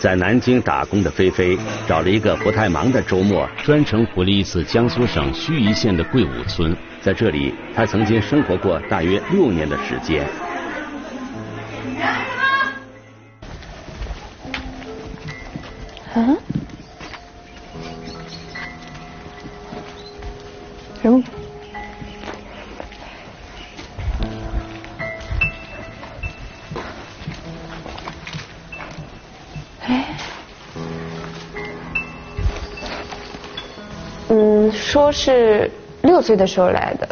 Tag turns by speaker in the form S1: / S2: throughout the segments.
S1: 在南京打工的菲菲找了一个不太忙的周末，专程回了一次江苏省盱眙县的桂武村。在这里，她曾经生活过大约六年的时间。
S2: 说是六岁的时候来的。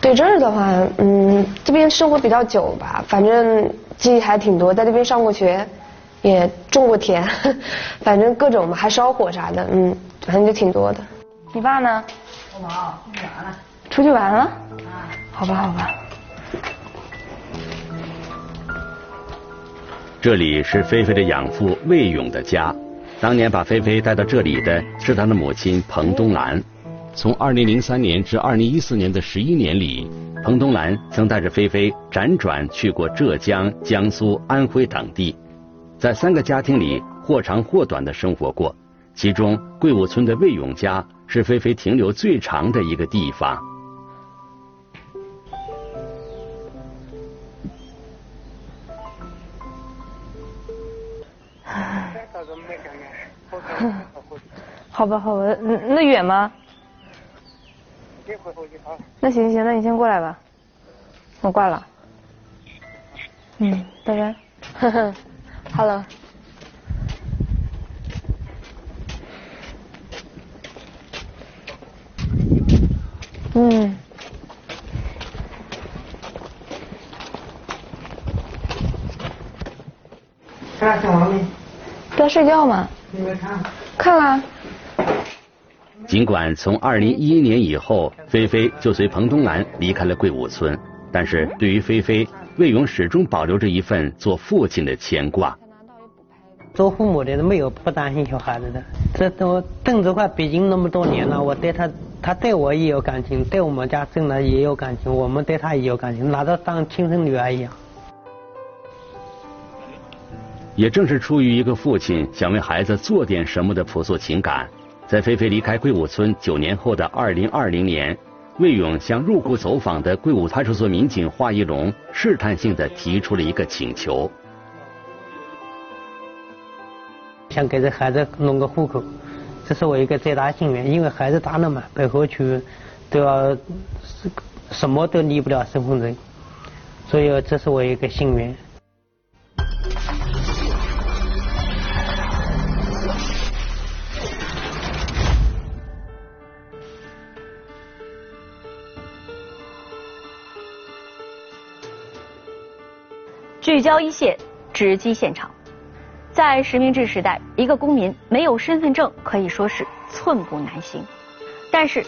S2: 对这儿的话，嗯，这边生活比较久吧，反正记忆还挺多，在这边上过学，也种过田，反正各种嘛，还烧火啥的，嗯，反正就挺多的。你爸呢？
S3: 我妈出去玩了。
S2: 出去玩了？啊。好吧，好吧。
S1: 这里是菲菲的养父魏勇的家。当年把菲菲带到这里的是他的母亲彭冬兰。从2003年至2014年的十一年里，彭冬兰曾带着菲菲辗转去过浙江、江苏、安徽等地，在三个家庭里或长或短的生活过。其中桂武村的魏勇家是菲菲停留最长的一个地方。
S2: 好吧，好吧，那远吗？那行行，那你先过来吧，我挂了。嗯，拜拜。呵呵，Hello。嗯。
S3: 看小王没？
S2: 在睡觉吗？
S3: 你没看？
S2: 看了。
S1: 尽管从2011年以后，菲菲就随彭东兰离开了桂武村，但是对于菲菲，魏勇始终保留着一份做父亲的牵挂。
S3: 做父母的没有不担心小孩子的，这都挣这块北京那么多年了，我对他，他对我也有感情，对我们家挣的也有感情，我们对他也有感情，拿他当亲生女儿一样。
S1: 也正是出于一个父亲想为孩子做点什么的朴素情感。在菲菲离开桂武村九年后的二零二零年，魏勇向入户走访的桂武派出所民警华一龙试探性的提出了一个请求，
S3: 想给这孩子弄个户口，这是我一个最大心愿，因为孩子大了嘛，北后去都要什么都离不了身份证，所以这是我一个心愿。
S4: 聚焦一线，直击现场。在实名制时代，一个公民没有身份证可以说是寸步难行。但是，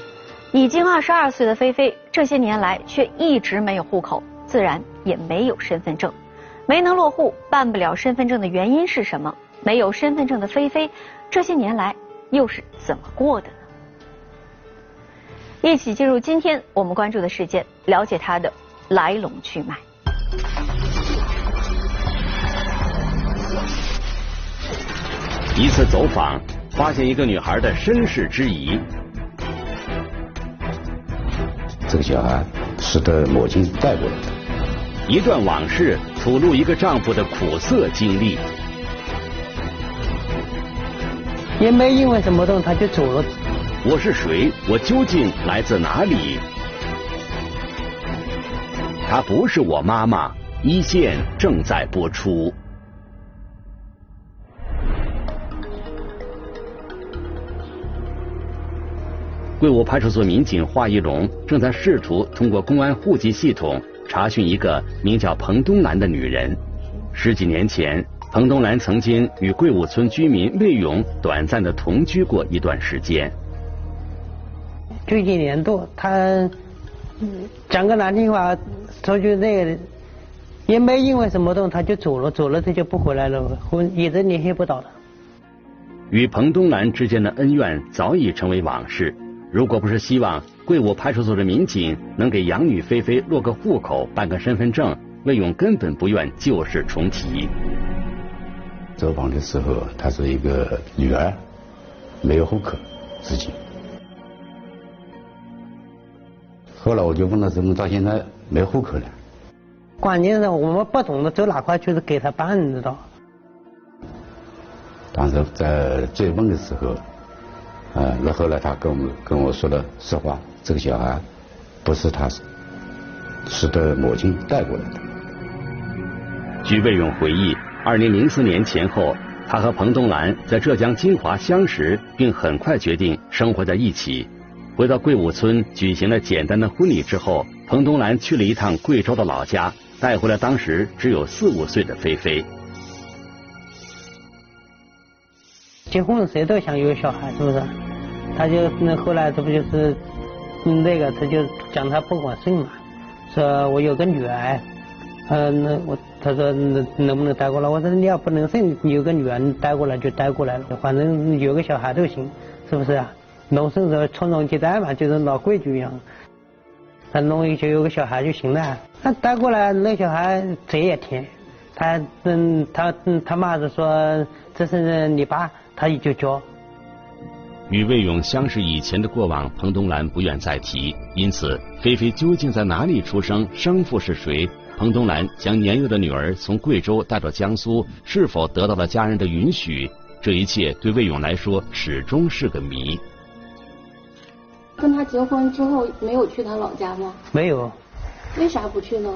S4: 已经二十二岁的菲菲，这些年来却一直没有户口，自然也没有身份证。没能落户、办不了身份证的原因是什么？没有身份证的菲菲，这些年来又是怎么过的呢？一起进入今天我们关注的事件，了解它的来龙去脉。
S1: 一次走访，发现一个女孩的身世之疑。
S5: 这个小孩是她母亲带过来的。
S1: 一段往事，吐露一个丈夫的苦涩经历。
S3: 也没因为什么动，他就走了。
S1: 我是谁？我究竟来自哪里？她不是我妈妈。一线正在播出。桂武派出所民警华一龙正在试图通过公安户籍系统查询一个名叫彭东兰的女人。十几年前，彭东兰曾经与桂武村居民魏勇短暂的同居过一段时间。
S3: 就一年多，他讲个难听话，说句那个，也没因为什么动，他就走了，走了他就不回来了，一直联系不到了。
S1: 与彭东兰之间的恩怨早已成为往事。如果不是希望贵武派出所的民警能给养女菲菲落个户口、办个身份证，魏勇根本不愿旧事重提。
S5: 走访的时候，他是一个女儿，没有户口，自己。后来我就问他怎么到现在没户口了？
S3: 关键是我们不懂得走哪块去给他办，你知道？
S5: 当时在追问的时候，啊，那后来他跟我们跟我说了实话，这个小孩不是他是的母亲带过来的。
S1: 据魏勇回忆，二零零四年前后，他和彭东兰在浙江金华相识，并很快决定生活在一起。回到贵武村举行了简单的婚礼之后，彭东兰去了一趟贵州的老家，带回了当时只有四五岁的菲菲。
S3: 结婚谁都想有小孩，是不是？他就那后来这不就是那个，他就讲他不管生嘛，说我有个女儿，呃，那我他说能能不能带过来？我说你要不能生，你有个女儿，你带过来就带过来了，反正有个小孩都行，是不是啊？农村时候传宗接代嘛，就是老规矩一样。他弄一就有个小孩就行了。他带过来那小孩嘴也甜，他嗯他嗯他妈是说这是你爸，他也就教。
S1: 与魏勇相识以前的过往，彭东兰不愿再提。因此，菲菲究竟在哪里出生，生父是谁？彭东兰将年幼的女儿从贵州带到江苏，是否得到了家人的允许？这一切对魏勇来说始终是个谜。
S6: 跟他结婚之后没有去他老家吗？
S3: 没有。
S6: 为啥不去呢？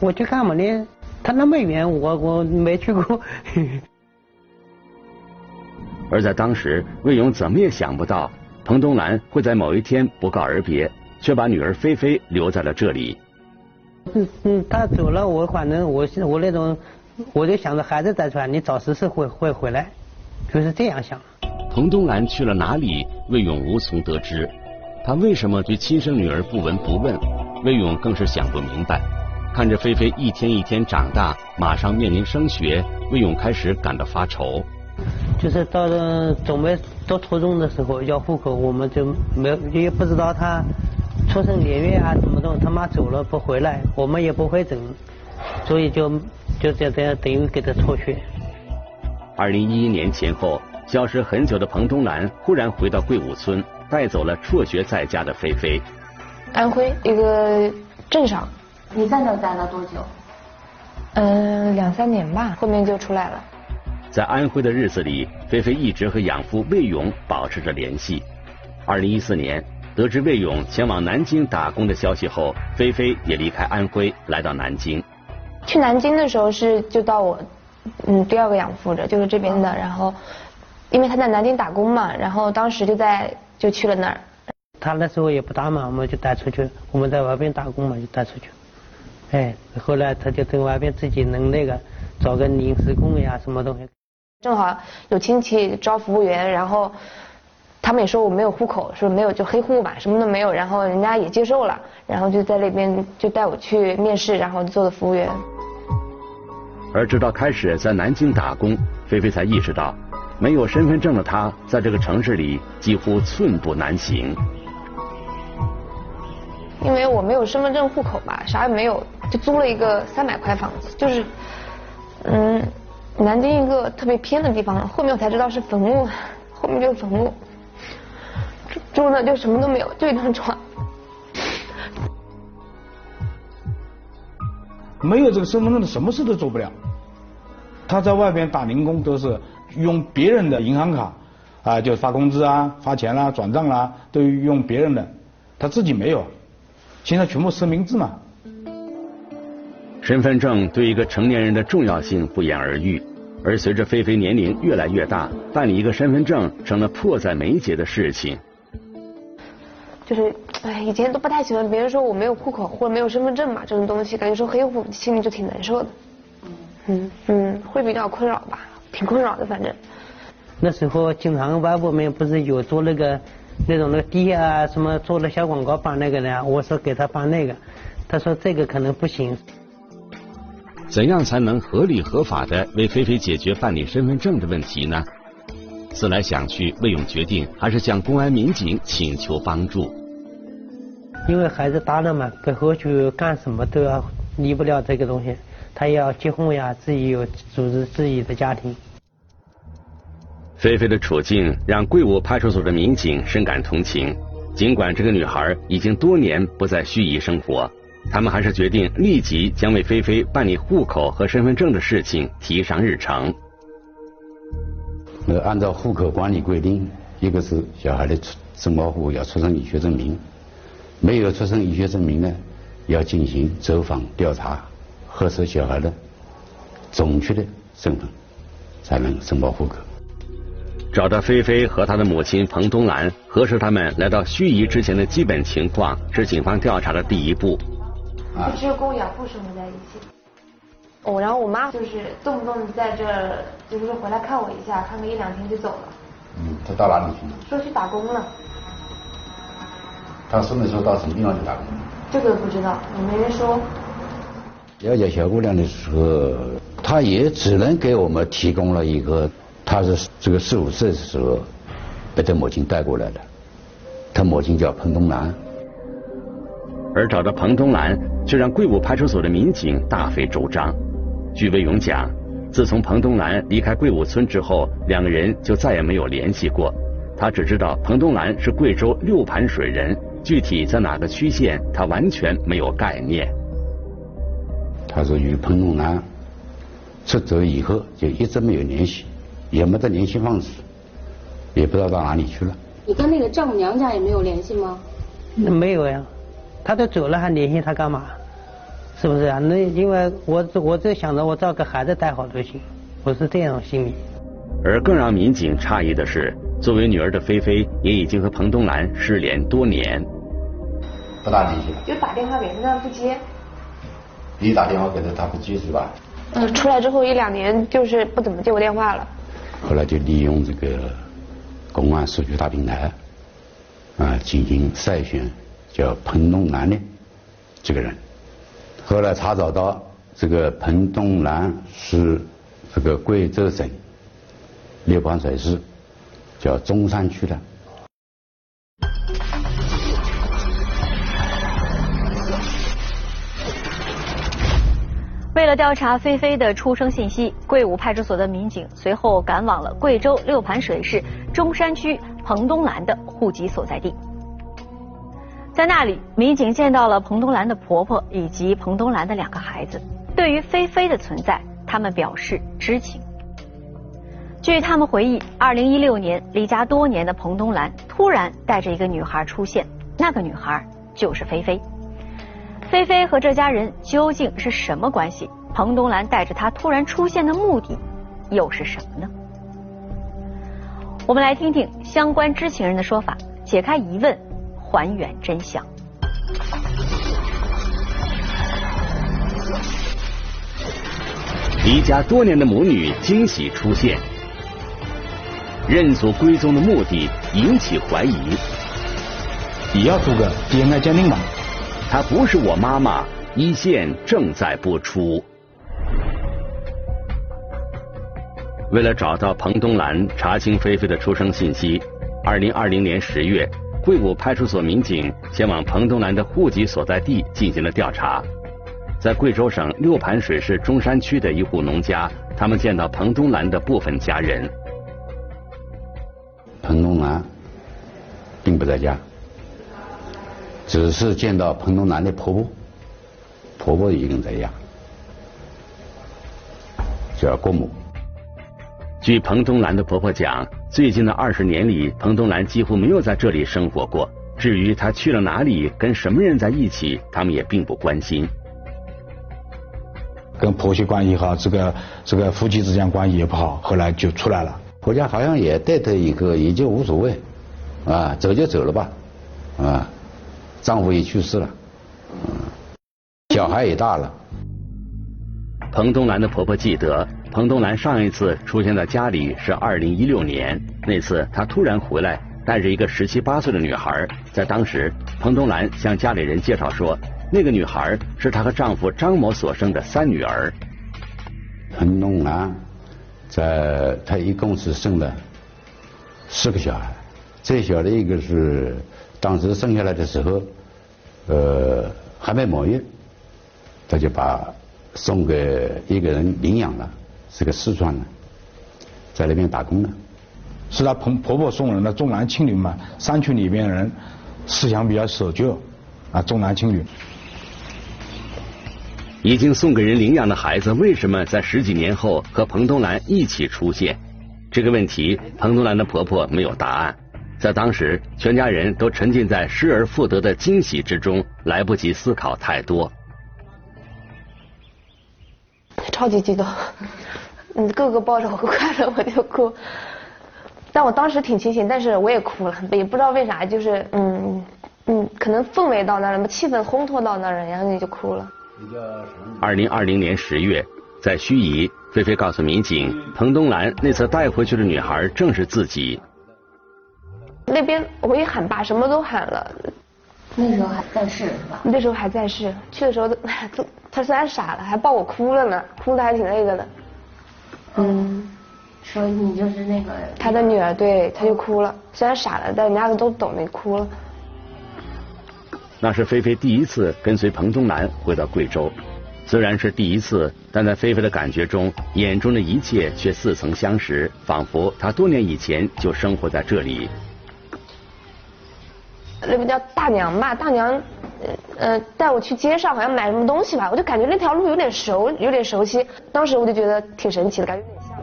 S3: 我去干嘛呢？他那么远，我我没去过。
S1: 而在当时，魏勇怎么也想不到，彭东兰会在某一天不告而别，却把女儿菲菲留在了这里。
S3: 嗯嗯，他走了，我反正我我那种，我就想着孩子带出来，你早时是会会回来，就是这样想。
S1: 彭东兰去了哪里？魏勇无从得知。他为什么对亲生女儿不闻不问？魏勇更是想不明白。看着菲菲一天一天长大，马上面临升学，魏勇开始感到发愁。
S3: 就是到了准备读初中的时候要户口，我们就没有也不知道他出生年月啊怎么的，他妈走了不回来，我们也不会整，所以就就这样等于给他辍学。
S1: 二零一一年前后，消失很久的彭东兰忽然回到桂武村。带走了辍学在家的菲菲。
S2: 安徽一个镇上。
S6: 你在那待了多久？
S2: 嗯，两三年吧，后面就出来了。
S1: 在安徽的日子里，菲菲一直和养父魏勇保持着联系。二零一四年，得知魏勇前往南京打工的消息后，菲菲也离开安徽来到南京。
S2: 去南京的时候是就到我嗯第二个养父这，就是这边的。然后因为他在南京打工嘛，然后当时就在。就去了那儿。
S3: 他那时候也不大嘛，我们就带出去。我们在外边打工嘛，就带出去。哎，后来他就在外边自己能那个找个临时工呀，什么东西。
S2: 正好有亲戚招服务员，然后他们也说我没有户口，说没有就黑户吧，什么都没有。然后人家也接受了，然后就在那边就带我去面试，然后做的服务员。
S1: 而直到开始在南京打工，菲菲才意识到。没有身份证的她，在这个城市里几乎寸步难行。
S2: 因为我没有身份证、户口吧，啥也没有，就租了一个三百块房子，就是嗯，南京一个特别偏的地方。后面我才知道是坟墓，后面就是坟墓，住那就什么都没有，就一张床。
S7: 没有这个身份证的，什么事都做不了。他在外边打零工都是。用别人的银行卡啊，就发工资啊、发钱啦、转账啦，都用别人的，他自己没有。现在全部实名制嘛。
S1: 身份证对一个成年人的重要性不言而喻，而随着菲菲年龄越来越大，办理一个身份证成了迫在眉睫的事情。
S2: 就是，哎，以前都不太喜欢别人说我没有户口或者没有身份证嘛，这种东西感觉说黑户，心里就挺难受的。嗯嗯，会比较困扰吧。挺困扰的，反正。
S3: 那时候经常外部们不是有做那个那种那个地啊什么做了小广告办那个的，我说给他办那个，他说这个可能不行。
S1: 怎样才能合理合法的为菲菲解决办理身份证的问题呢？思来想去，魏勇决定还是向公安民警请求帮助。
S3: 因为孩子大了嘛，以后去干什么都要离不了这个东西。他要结婚呀，自己有组织自己的家庭。
S1: 菲菲的处境让贵武派出所的民警深感同情。尽管这个女孩已经多年不在盱眙生活，他们还是决定立即将为菲菲办理户口和身份证的事情提上日程。
S5: 那按照户口管理规定，一个是小孩的出申报户要出生医学证明，没有出生医学证明呢，要进行走访调查，核实小孩的准确的身份，才能申报户口。
S1: 找到菲菲和她的母亲彭东兰，核实他们来到盱眙之前的基本情况，是警方调查的第一步。
S2: 就只有跟我养父生活在一起。哦，然后我妈就是动不动在这儿，就是说回来看我一下，看个一两天就走了。
S5: 嗯，他到哪里去了？
S2: 说去打工了。
S5: 他什么时候到什么地方去打工？
S2: 这个不知道，也没人说。
S5: 了解小姑娘的时候，她也只能给我们提供了一个。她是这个四五岁的时候被她母亲带过来的，她母亲叫彭东兰。
S1: 而找到彭东兰，却让贵武派出所的民警大费周章。据魏勇讲，自从彭东兰离开贵武村之后，两个人就再也没有联系过。他只知道彭东兰是贵州六盘水人，具体在哪个区县，他完全没有概念。
S5: 他说与彭东兰出走以后，就一直没有联系。也没得联系方式，也不知道到哪里去了。
S6: 你跟那个丈母娘家也没有联系吗？
S3: 那没有呀，他都走了还联系他干嘛？是不是啊？那因为我我只想着我只要给孩子带好就行，我是这样心理。
S1: 而更让民警诧异的是，作为女儿的菲菲也已经和彭东兰失联多年。
S5: 不大联系了。
S2: 就打电话给他，他不接。
S5: 你打电话给他，他不接是吧？
S2: 嗯，出来之后一两年就是不怎么接我电话了。
S5: 后来就利用这个公安数据大平台啊进行筛选，叫彭东兰的这个人。后来查找到这个彭东兰是这个贵州省六盘水市叫中山区的。
S4: 为了调查菲菲的出生信息，贵武派出所的民警随后赶往了贵州六盘水市中山区彭东兰的户籍所在地。在那里，民警见到了彭东兰的婆婆以及彭东兰的两个孩子。对于菲菲的存在，他们表示知情。据他们回忆，二零一六年离家多年的彭东兰突然带着一个女孩出现，那个女孩就是菲菲。菲菲和这家人究竟是什么关系？彭东兰带着她突然出现的目的又是什么呢？我们来听听相关知情人的说法，解开疑问，还原真相。
S1: 离家多年的母女惊喜出现，认祖归宗的目的引起怀疑。
S7: 你要做个 DNA 鉴定吗？
S1: 她不是我妈妈，一线正在播出。为了找到彭东兰，查清菲菲的出生信息，二零二零年十月，贵武派出所民警前往彭东兰的户籍所在地进行了调查。在贵州省六盘水市中山区的一户农家，他们见到彭东兰的部分家人。
S5: 彭东兰并不在家。只是见到彭东兰的婆婆，婆婆一个人在家，叫郭母。
S1: 据彭东兰的婆婆讲，最近的二十年里，彭东兰几乎没有在这里生活过。至于她去了哪里，跟什么人在一起，他们也并不关心。
S7: 跟婆媳关系好，这个这个夫妻之间关系也不好，后来就出来了。
S5: 婆家好像也带她一个，也就无所谓，啊，走就走了吧，啊。丈夫也去世了，嗯小孩也大了。
S1: 彭东兰的婆婆记得，彭东兰上一次出现在家里是二零一六年，那次她突然回来，带着一个十七八岁的女孩。在当时，彭东兰向家里人介绍说，那个女孩是她和丈夫张某所生的三女儿。
S5: 彭东兰在她一共是生了四个小孩，最小的一个是。当时生下来的时候，呃，还没满月，她就把送给一个人领养了，是个四川的，在那边打工的。
S7: 是她婆婆婆送人的重男轻女嘛，山区里边人思想比较守旧，啊重男轻女。
S1: 已经送给人领养的孩子，为什么在十几年后和彭东兰一起出现？这个问题，彭东兰的婆婆没有答案。在当时，全家人都沉浸在失而复得的惊喜之中，来不及思考太多。
S2: 超级激动，嗯，哥哥抱着我快乐我就哭，但我当时挺清醒，但是我也哭了，也不知道为啥，就是嗯嗯，可能氛围到那儿了，气氛烘托到那儿了，然后你就哭了。
S1: 二零二零年十月，在盱眙，菲菲告诉民警，彭东兰那次带回去的女孩正是自己。
S2: 那边我一喊爸，什么都喊了。
S6: 那时候还在世是吧？
S2: 那时候还在世，去的时候都都 他虽然傻了，还抱我哭了呢，哭的还挺那个的。
S6: 嗯，说你就是那个
S2: 他的女儿，对，他就哭了，虽然傻了，但人家都懂，没哭了。
S1: 那是菲菲第一次跟随彭东南回到贵州，虽然是第一次，但在菲菲的感觉中，眼中的一切却似曾相识，仿佛她多年以前就生活在这里。
S2: 那边叫大娘吧，大娘，呃，带我去街上，好像买什么东西吧，我就感觉那条路有点熟，有点熟悉。当时我就觉得挺神奇的，感觉有点像。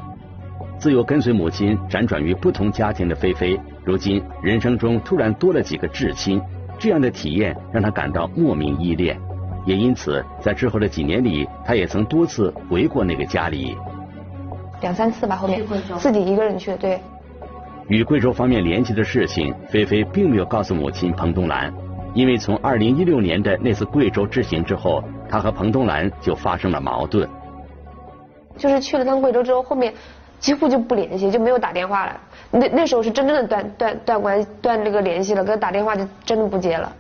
S1: 自由跟随母亲辗转于不同家庭的菲菲，如今人生中突然多了几个至亲。这样的体验让她感到莫名依恋，也因此在之后的几年里，她也曾多次回过那个家里，
S2: 两三次吧。后面自己一个人去，对。
S1: 与贵州方面联系的事情，菲菲并没有告诉母亲彭东兰，因为从二零一六年的那次贵州之行之后，他和彭东兰就发生了矛盾。
S2: 就是去了趟贵州之后，后面几乎就不联系，就没有打电话了。那那时候是真正的断断断关断这个联系了，跟他打电话就真的不接了。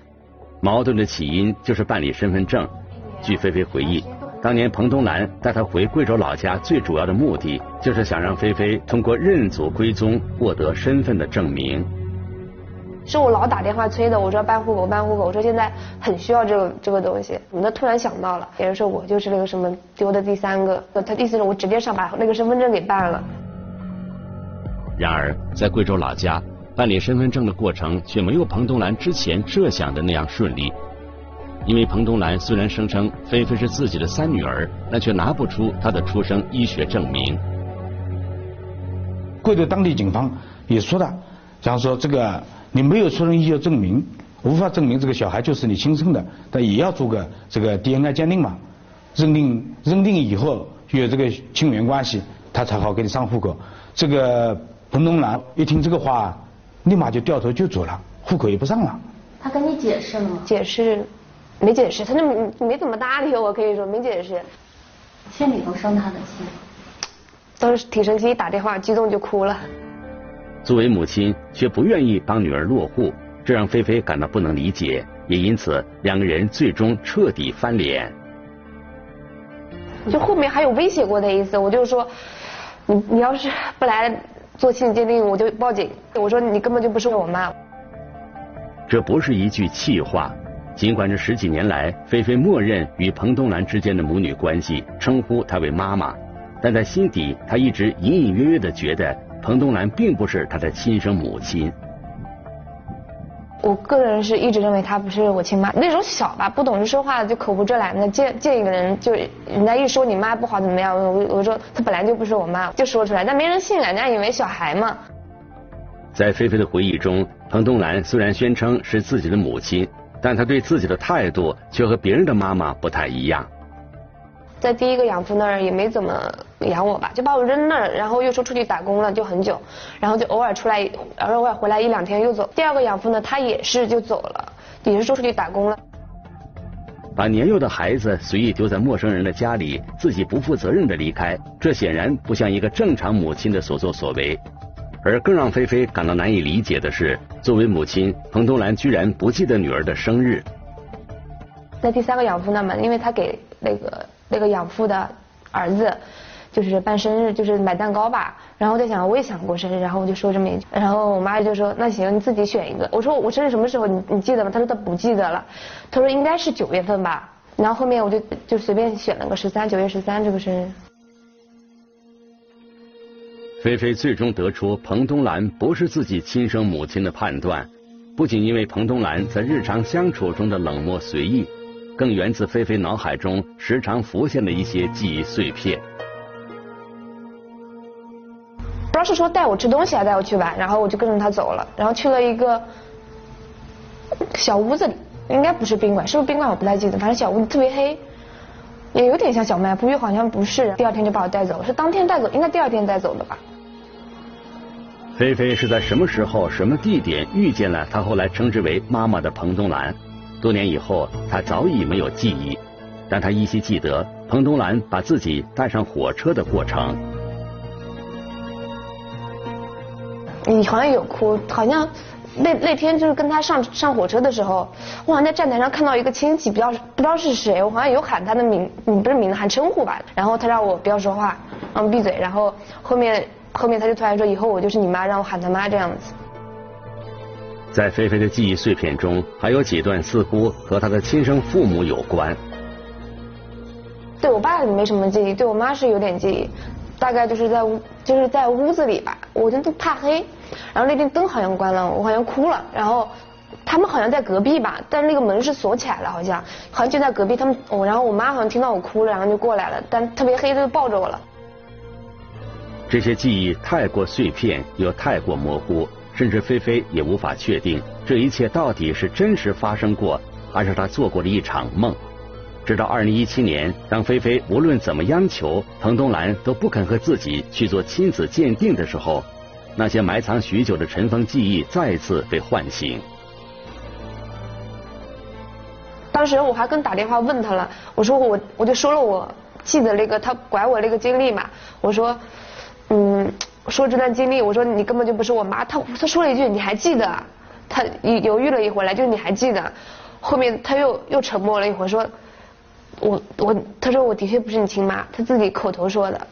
S1: 矛盾的起因就是办理身份证。据菲菲回忆，当年彭东兰带她回贵州老家，最主要的目的就是想让菲菲通过认祖归宗获得身份的证明。
S2: 是我老打电话催的，我说办户口办户口，我说现在很需要这个这个东西。我突然想到了，别人说我就是那个什么丢的第三个，他意思是我直接上把那个身份证给办了。
S1: 然而，在贵州老家办理身份证的过程却没有彭东兰之前设想的那样顺利，因为彭东兰虽然声称菲菲是自己的三女儿，但却拿不出她的出生医学证明。
S7: 贵州当地警方也说了，假如说这个你没有出生医学证明，无法证明这个小孩就是你亲生的，但也要做个这个 DNA 鉴定嘛，认定认定以后有这个亲缘关系，他才好给你上户口。这个。彭东兰一听这个话，立马就掉头就走了，户口也不上了。
S6: 他跟你解释了吗？
S2: 解释，没解释，他就没怎么搭理我，可以说没解释。
S6: 心里头生他的气。
S2: 当时挺生气，一打电话激动就哭了。
S1: 作为母亲，却不愿意帮女儿落户，这让菲菲感到不能理解，也因此两个人最终彻底翻脸。
S2: 就后面还有威胁过的意思，我就说，你你要是不来。做亲子鉴定，我就报警。我说你根本就不是我妈。
S1: 这不是一句气话。尽管这十几年来，菲菲默认与彭东兰之间的母女关系，称呼她为妈妈，但在心底，她一直隐隐约约的觉得彭东兰并不是他的亲生母亲。
S2: 我个人是一直认为她不是我亲妈。那时候小吧，不懂事说话，就口无遮拦的见见一个人就人家一说你妈不好怎么样，我我说她本来就不是我妈，就说出来，但没人信，人家以为小孩嘛。
S1: 在菲菲的回忆中，彭东兰虽然宣称是自己的母亲，但她对自己的态度却和别人的妈妈不太一样。
S2: 在第一个养父那儿也没怎么养我吧，就把我扔那儿，然后又说出去打工了，就很久，然后就偶尔出来，偶尔回来一两天又走。第二个养父呢，他也是就走了，也是说出去打工了。
S1: 把年幼的孩子随意丢在陌生人的家里，自己不负责任的离开，这显然不像一个正常母亲的所作所为。而更让菲菲感到难以理解的是，作为母亲，彭东兰居然不记得女儿的生日。
S2: 在第三个养父那嘛，因为他给那个。那个养父的儿子就是办生日，就是买蛋糕吧。然后在想，我也想过生日，然后我就说这么一句。然后我妈就说：“那行，你自己选一个。”我说：“我生日什么时候？你你记得吗？”他说：“他不记得了。”他说：“应该是九月份吧。”然后后面我就就随便选了个十三，九月十三这个生日。
S1: 菲菲最终得出彭东兰不是自己亲生母亲的判断，不仅因为彭东兰在日常相处中的冷漠随意，更源自菲菲脑海中时常浮现的一些记忆碎片。
S2: 不知道是说带我吃东西还是带我去玩，然后我就跟着他走了，然后去了一个小屋子里，应该不是宾馆，是不是宾馆我不太记得，反正小屋子特别黑。也有点像小卖部，又好像不是。第二天就把我带走了，是当天带走，应该第二天带走的吧。
S1: 菲菲是在什么时候、什么地点遇见了她后来称之为妈妈的彭东兰？多年以后，他早已没有记忆，但他依稀记得彭东兰把自己带上火车的过程。
S2: 你好像有哭，好像。那那天就是跟他上上火车的时候，我好像在站台上看到一个亲戚，不知道不知道是谁，我好像有喊他的名，不是名字喊称呼吧。然后他让我不要说话，让我闭嘴。然后后面后面他就突然说以后我就是你妈，让我喊他妈这样子。
S1: 在菲菲的记忆碎片中，还有几段似乎和她的亲生父母有关。
S2: 对我爸没什么记忆，对我妈是有点记忆，大概就是在屋就是在屋子里吧，我真的怕黑。然后那天灯好像关了，我好像哭了。然后他们好像在隔壁吧，但是那个门是锁起来了，好像好像就在隔壁。他们我然后我妈好像听到我哭了，然后就过来了，但特别黑，她就抱着我了。
S1: 这些记忆太过碎片，又太过模糊，甚至菲菲也无法确定这一切到底是真实发生过，还是她做过的一场梦。直到二零一七年，当菲菲无论怎么央求，彭东兰都不肯和自己去做亲子鉴定的时候。那些埋藏许久的尘封记忆再次被唤醒。
S2: 当时我还跟打电话问他了，我说我我就说了我记得那个他拐我那个经历嘛，我说嗯说这段经历，我说你根本就不是我妈，他他说了一句你还记得？他犹豫了一会儿来，就你还记得？后面他又又沉默了一会儿，说我我他说我的确不是你亲妈，他自己口头说的。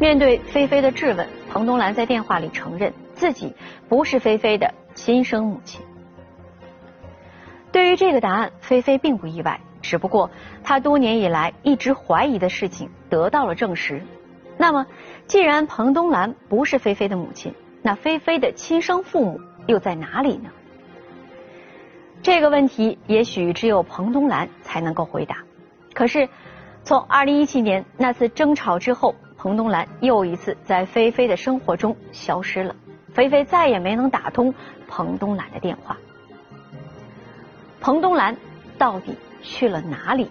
S4: 面对菲菲的质问，彭东兰在电话里承认自己不是菲菲的亲生母亲。对于这个答案，菲菲并不意外，只不过他多年以来一直怀疑的事情得到了证实。那么，既然彭东兰不是菲菲的母亲，那菲菲的亲生父母又在哪里呢？这个问题也许只有彭东兰才能够回答。可是，从2017年那次争吵之后。彭东兰又一次在菲菲的生活中消失了，菲菲再也没能打通彭东兰的电话。彭东兰到底去了哪里？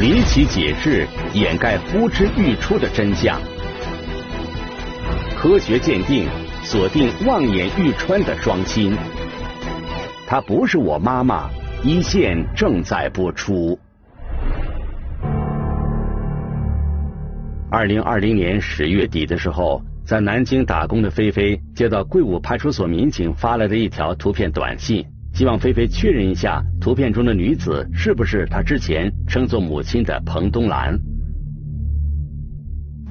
S1: 离奇解释掩盖呼之欲出的真相，科学鉴定锁定望眼欲穿的双亲。她不是我妈妈。一线正在播出。二零二零年十月底的时候，在南京打工的菲菲接到贵武派出所民警发来的一条图片短信，希望菲菲确认一下图片中的女子是不是她之前称作母亲的彭东兰。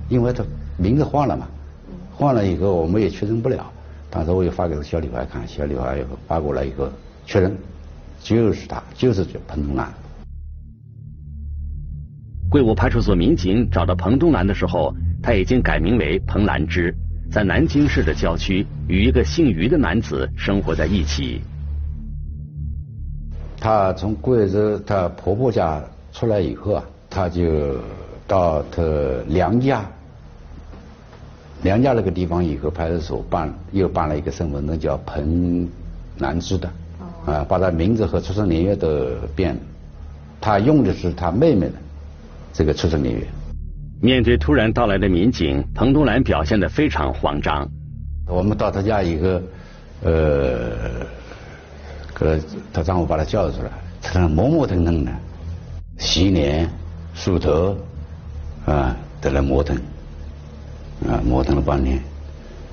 S5: 因为她名字换了嘛，换了以后我们也确认不了。当时我又发给小女孩看，小女孩又发过来一个确认。就是她，就是彭东兰。
S1: 贵武派出所民警找到彭东兰的时候，他已经改名为彭兰芝，在南京市的郊区与一个姓于的男子生活在一起。
S5: 她从贵州她婆婆家出来以后啊，她就到她娘家，娘家那个地方以后，派出所办又办了一个身份证，叫彭兰芝的。啊，把她名字和出生年月都变了，她用的是她妹妹的这个出生年月。
S1: 面对突然到来的民警，彭东兰表现得非常慌张。
S5: 我们到他家以后，呃，个他丈夫把她叫出来，他那磨磨蹭蹭的，洗脸、梳头，啊，在那磨腾，啊，磨腾了半天。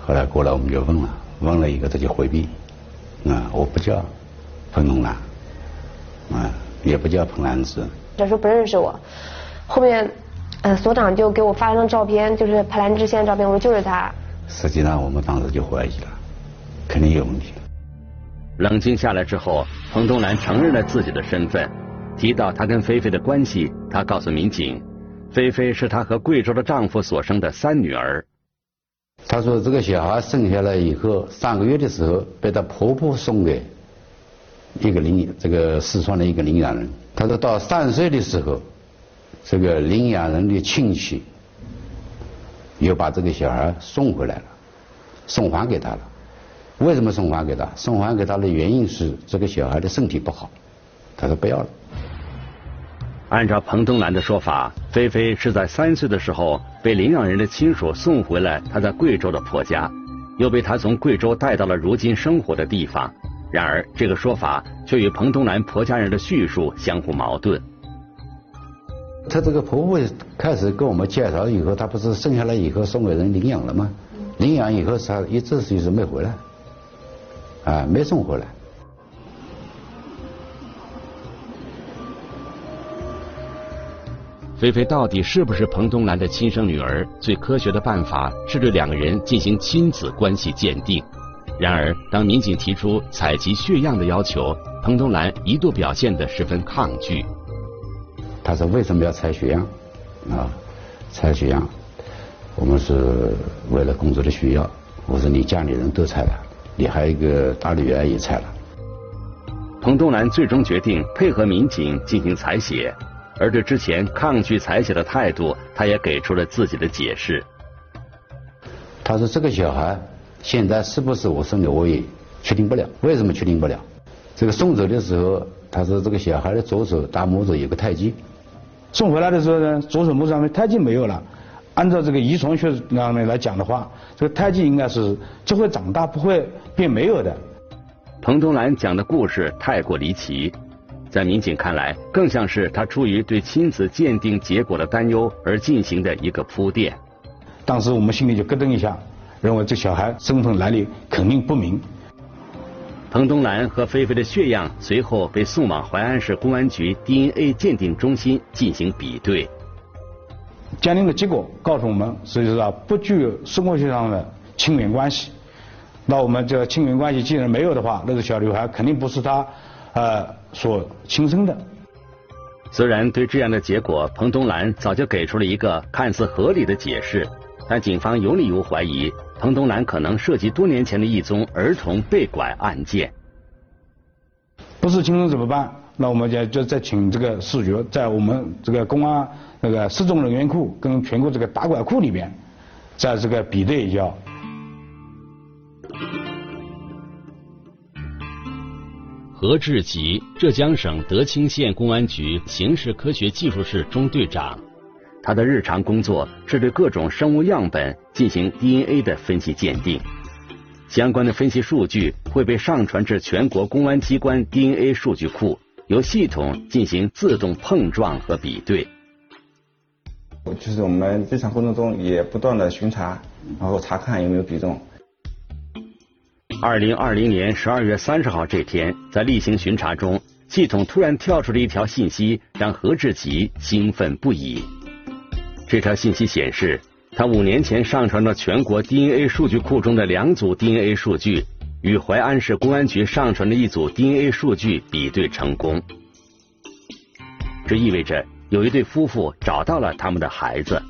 S5: 后来过来我们就问了，问了一个他就回避，啊，我不叫。彭东兰，啊，也不叫彭兰芝。
S2: 他说不认识我，后面，呃，所长就给我发了张照片，就是彭兰芝现在照片，我说就是他。
S5: 实际上我们当时就怀疑了，肯定有问题。
S1: 冷静下来之后，彭东兰承认了自己的身份。提到她跟菲菲的关系，她告诉民警，菲菲是她和贵州的丈夫所生的三女儿。
S5: 她说这个小孩生下来以后，三个月的时候被她婆婆送给一个领这个四川的一个领养人。她说到三岁的时候，这个领养人的亲戚又把这个小孩送回来了，送还给他了。为什么送还给他？送还给他的原因是这个小孩的身体不好，他说不要了。
S1: 按照彭东兰的说法，菲菲是在三岁的时候被领养人的亲属送回了她在贵州的婆家，又被她从贵州带到了如今生活的地方。然而，这个说法却与彭东兰婆家人的叙述相互矛盾。
S5: 她这个婆婆开始跟我们介绍以后，她不是生下来以后送给人领养了吗？领养以后，她一直就是没回来。啊，没送回来。
S1: 菲菲到底是不是彭东兰的亲生女儿？最科学的办法是对两个人进行亲子关系鉴定。然而，当民警提出采集血样的要求，彭东兰一度表现得十分抗拒。
S5: 他说：“为什么要采血样？啊，采血样，我们是为了工作的需要。”我说：“你家里人都采了。”你还有一个大女儿也采了。
S1: 彭东兰最终决定配合民警进行采血，而对之前抗拒采血的态度，他也给出了自己的解释。
S5: 他说：“这个小孩现在是不是我生的，我也确定不了。为什么确定不了？这个送走的时候，他说这个小孩的左手大拇指有个胎记，
S7: 送回来的时候呢，左手拇指上面胎记没有了。”按照这个遗传学上面来讲的话，这个胎记应该是就会长大，不会变没有的。
S1: 彭东兰讲的故事太过离奇，在民警看来，更像是他出于对亲子鉴定结果的担忧而进行的一个铺垫。
S7: 当时我们心里就咯噔一下，认为这小孩身份来历肯定不明。
S1: 彭东兰和菲菲的血样随后被送往淮安市公安局 DNA 鉴定中心进行比对。
S7: 鉴定的结果告诉我们，实际上不具有生物学上的亲缘关系。那我们这个亲缘关系既然没有的话，那个小女孩肯定不是他呃所亲生的。
S1: 虽然对这样的结果，彭东兰早就给出了一个看似合理的解释，但警方有理由怀疑彭东兰可能涉及多年前的一宗儿童被拐案件。
S7: 不是亲生怎么办？那我们就就再请这个视觉在我们这个公安那个失踪人员库跟全国这个打拐库里边，在这个比对一下。
S1: 何志吉，浙江省德清县公安局刑事科学技术室中队长，他的日常工作是对各种生物样本进行 DNA 的分析鉴定，相关的分析数据会被上传至全国公安机关 DNA 数据库。由系统进行自动碰撞和比对。
S8: 就是我们日常工作中也不断的巡查，然后查看有没有比中。
S1: 二零二零年十二月三十号这天，在例行巡查中，系统突然跳出了一条信息，让何志吉兴奋不已。这条信息显示，他五年前上传到全国 DNA 数据库中的两组 DNA 数据。与淮安市公安局上传的一组 DNA 数据比对成功，这意味着有一对夫妇找到了他们的孩子。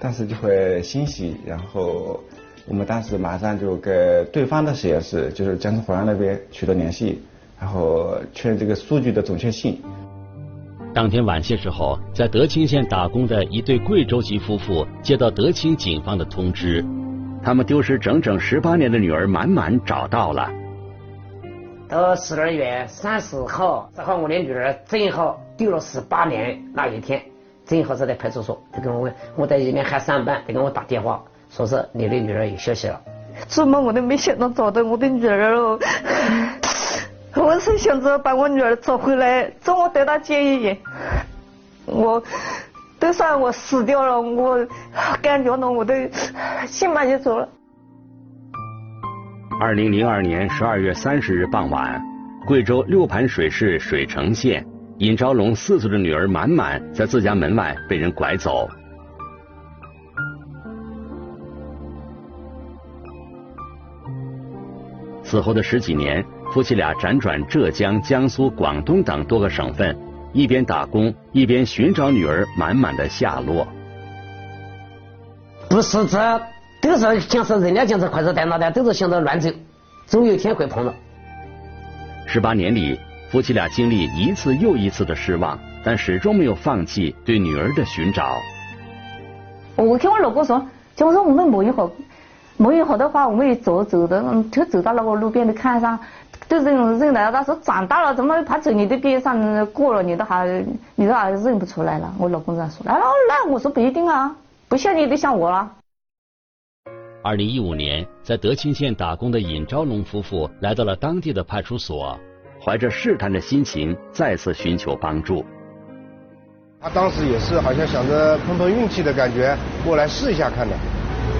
S8: 当时就会欣喜，然后我们当时马上就跟对方的实验室，就是江苏淮安那边取得联系，然后确认这个数据的准确性。
S1: 当天晚些时候，在德清县打工的一对贵州籍夫妇接到德清警方的通知。他们丢失整整十八年的女儿满满找到了。
S9: 到十二月三十号，正好我的女儿正好丢了十八年那一天，正好是在派出所，他跟我问，我在里面还上班，他给我打电话，说是你的女儿有消息了。
S10: 做梦我都没想到找到我的女儿了，我是想着把我女儿找回来，做我带她见一眼，我。都算我死掉了，我感觉到，我都心满意足了。
S1: 二零零二年十二月三十日傍晚，贵州六盘水市水城县尹昭龙四岁的女儿满满在自家门外被人拐走。此后的十几年，夫妻俩辗转浙江、江苏、广东等多个省份，一边打工，一边寻找女儿满满的下落。
S9: 不是这，都是像是人家讲是快车带哪的，都是想着乱走，总有一天会碰到。
S1: 十八年里，夫妻俩经历一次又一次的失望，但始终没有放弃对女儿的寻找。
S10: 我听我老公说，就说我们摸一会，摸一会的话，我们一走走的，就走到那个路边的看上，都认认了。他说长大了，怎么怕走你的边上过了，你都还你都还认不出来了。我老公这样说。那那我说不一定啊，不像你都像我了。
S1: 二零一五年，在德清县打工的尹昭龙夫妇来到了当地的派出所，怀着试探的心情，再次寻求帮助。
S11: 他当时也是好像想着碰碰运气的感觉，过来试一下看的。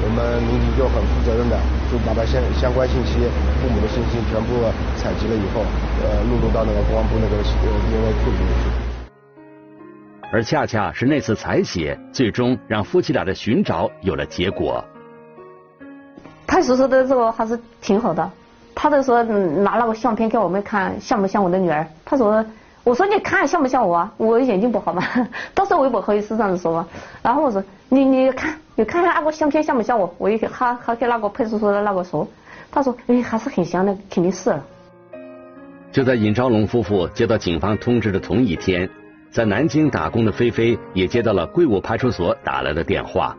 S11: 我们民警就很负责任的，就把他相相关信息、父母的信息全部采集了以后，呃，录入到那个公安部那个呃 DNA 库里面去。
S1: 而恰恰是那次采血，最终让夫妻俩的寻找有了结果。
S10: 派出所的这个还是挺好的，他就说拿那个相片给我们看，像不像我的女儿？他说，我说你看像不像我？我眼睛不好 嘛，当时我也不好意思这样子说嘛。然后我说你你看你看看那个相片像不像我？我一还还给那个派出所的那个说，他说哎还是很像的，肯定是了。
S1: 就在尹昭龙夫妇接到警方通知的同一天，在南京打工的菲菲也接到了贵武派出所打来的电话。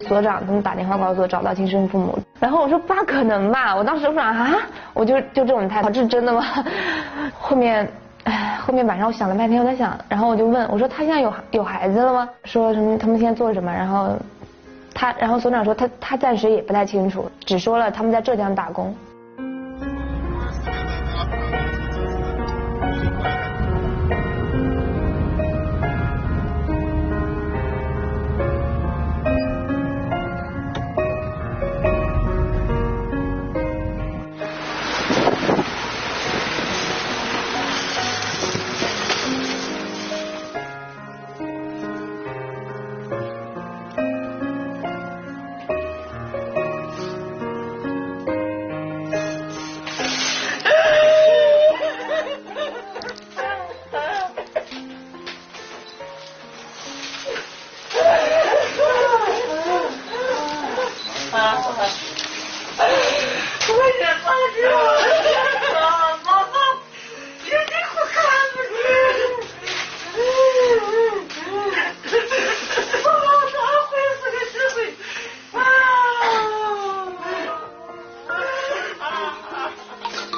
S2: 所长他们打电话告诉我找到亲生父母，然后我说不大可能吧，我当时说啊，我就就这种态度，这是真的吗？后面，哎，后面晚上我想了半天，我在想，然后我就问我说他现在有有孩子了吗？说什么他们现在做什么？然后他，然后所长说他他暂时也不太清楚，只说了他们在浙江打工。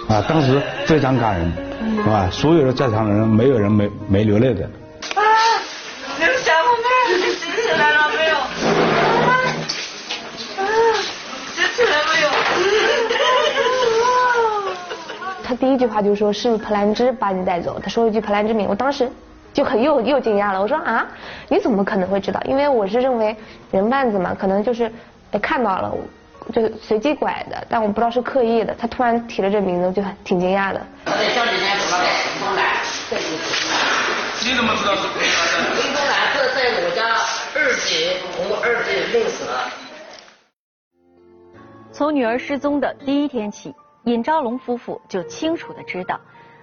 S7: 啊，当时非常感人，是吧？所有的在场的人，没有人没没流泪的。
S10: 啊，你起来了没有？啊，醒起来没有？
S2: 他第一句话就说是普兰芝把你带走，他说了一句普兰芝名，我当时就很又又惊讶了，我说啊，你怎么可能会知道？因为我是认为人贩子嘛，可能就是看到了。就是随机拐的，但我不知道是刻意的。他突然提了这名字，我就挺惊讶的。
S9: 我在小几年怎么在彭东南，
S12: 你怎么知道是彭东南？
S9: 彭东南是在我家二姐和二姐认识的。
S4: 从女儿失踪的第一天起，尹昭龙夫妇就清楚的知道，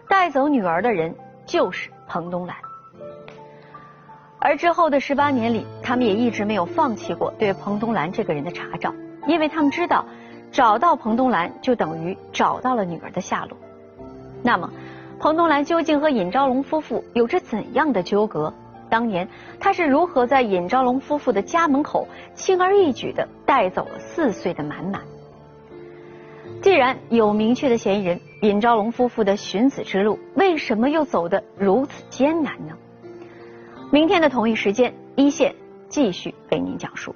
S4: 带走女儿的人就是彭东兰。而之后的十八年里，他们也一直没有放弃过对彭东兰这个人的查找。因为他们知道，找到彭东兰就等于找到了女儿的下落。那么，彭东兰究竟和尹昭龙夫妇有着怎样的纠葛？当年他是如何在尹昭龙夫妇的家门口轻而易举的带走了四岁的满满？既然有明确的嫌疑人，尹昭龙夫妇的寻子之路为什么又走得如此艰难呢？明天的同一时间，一线继续为您讲述。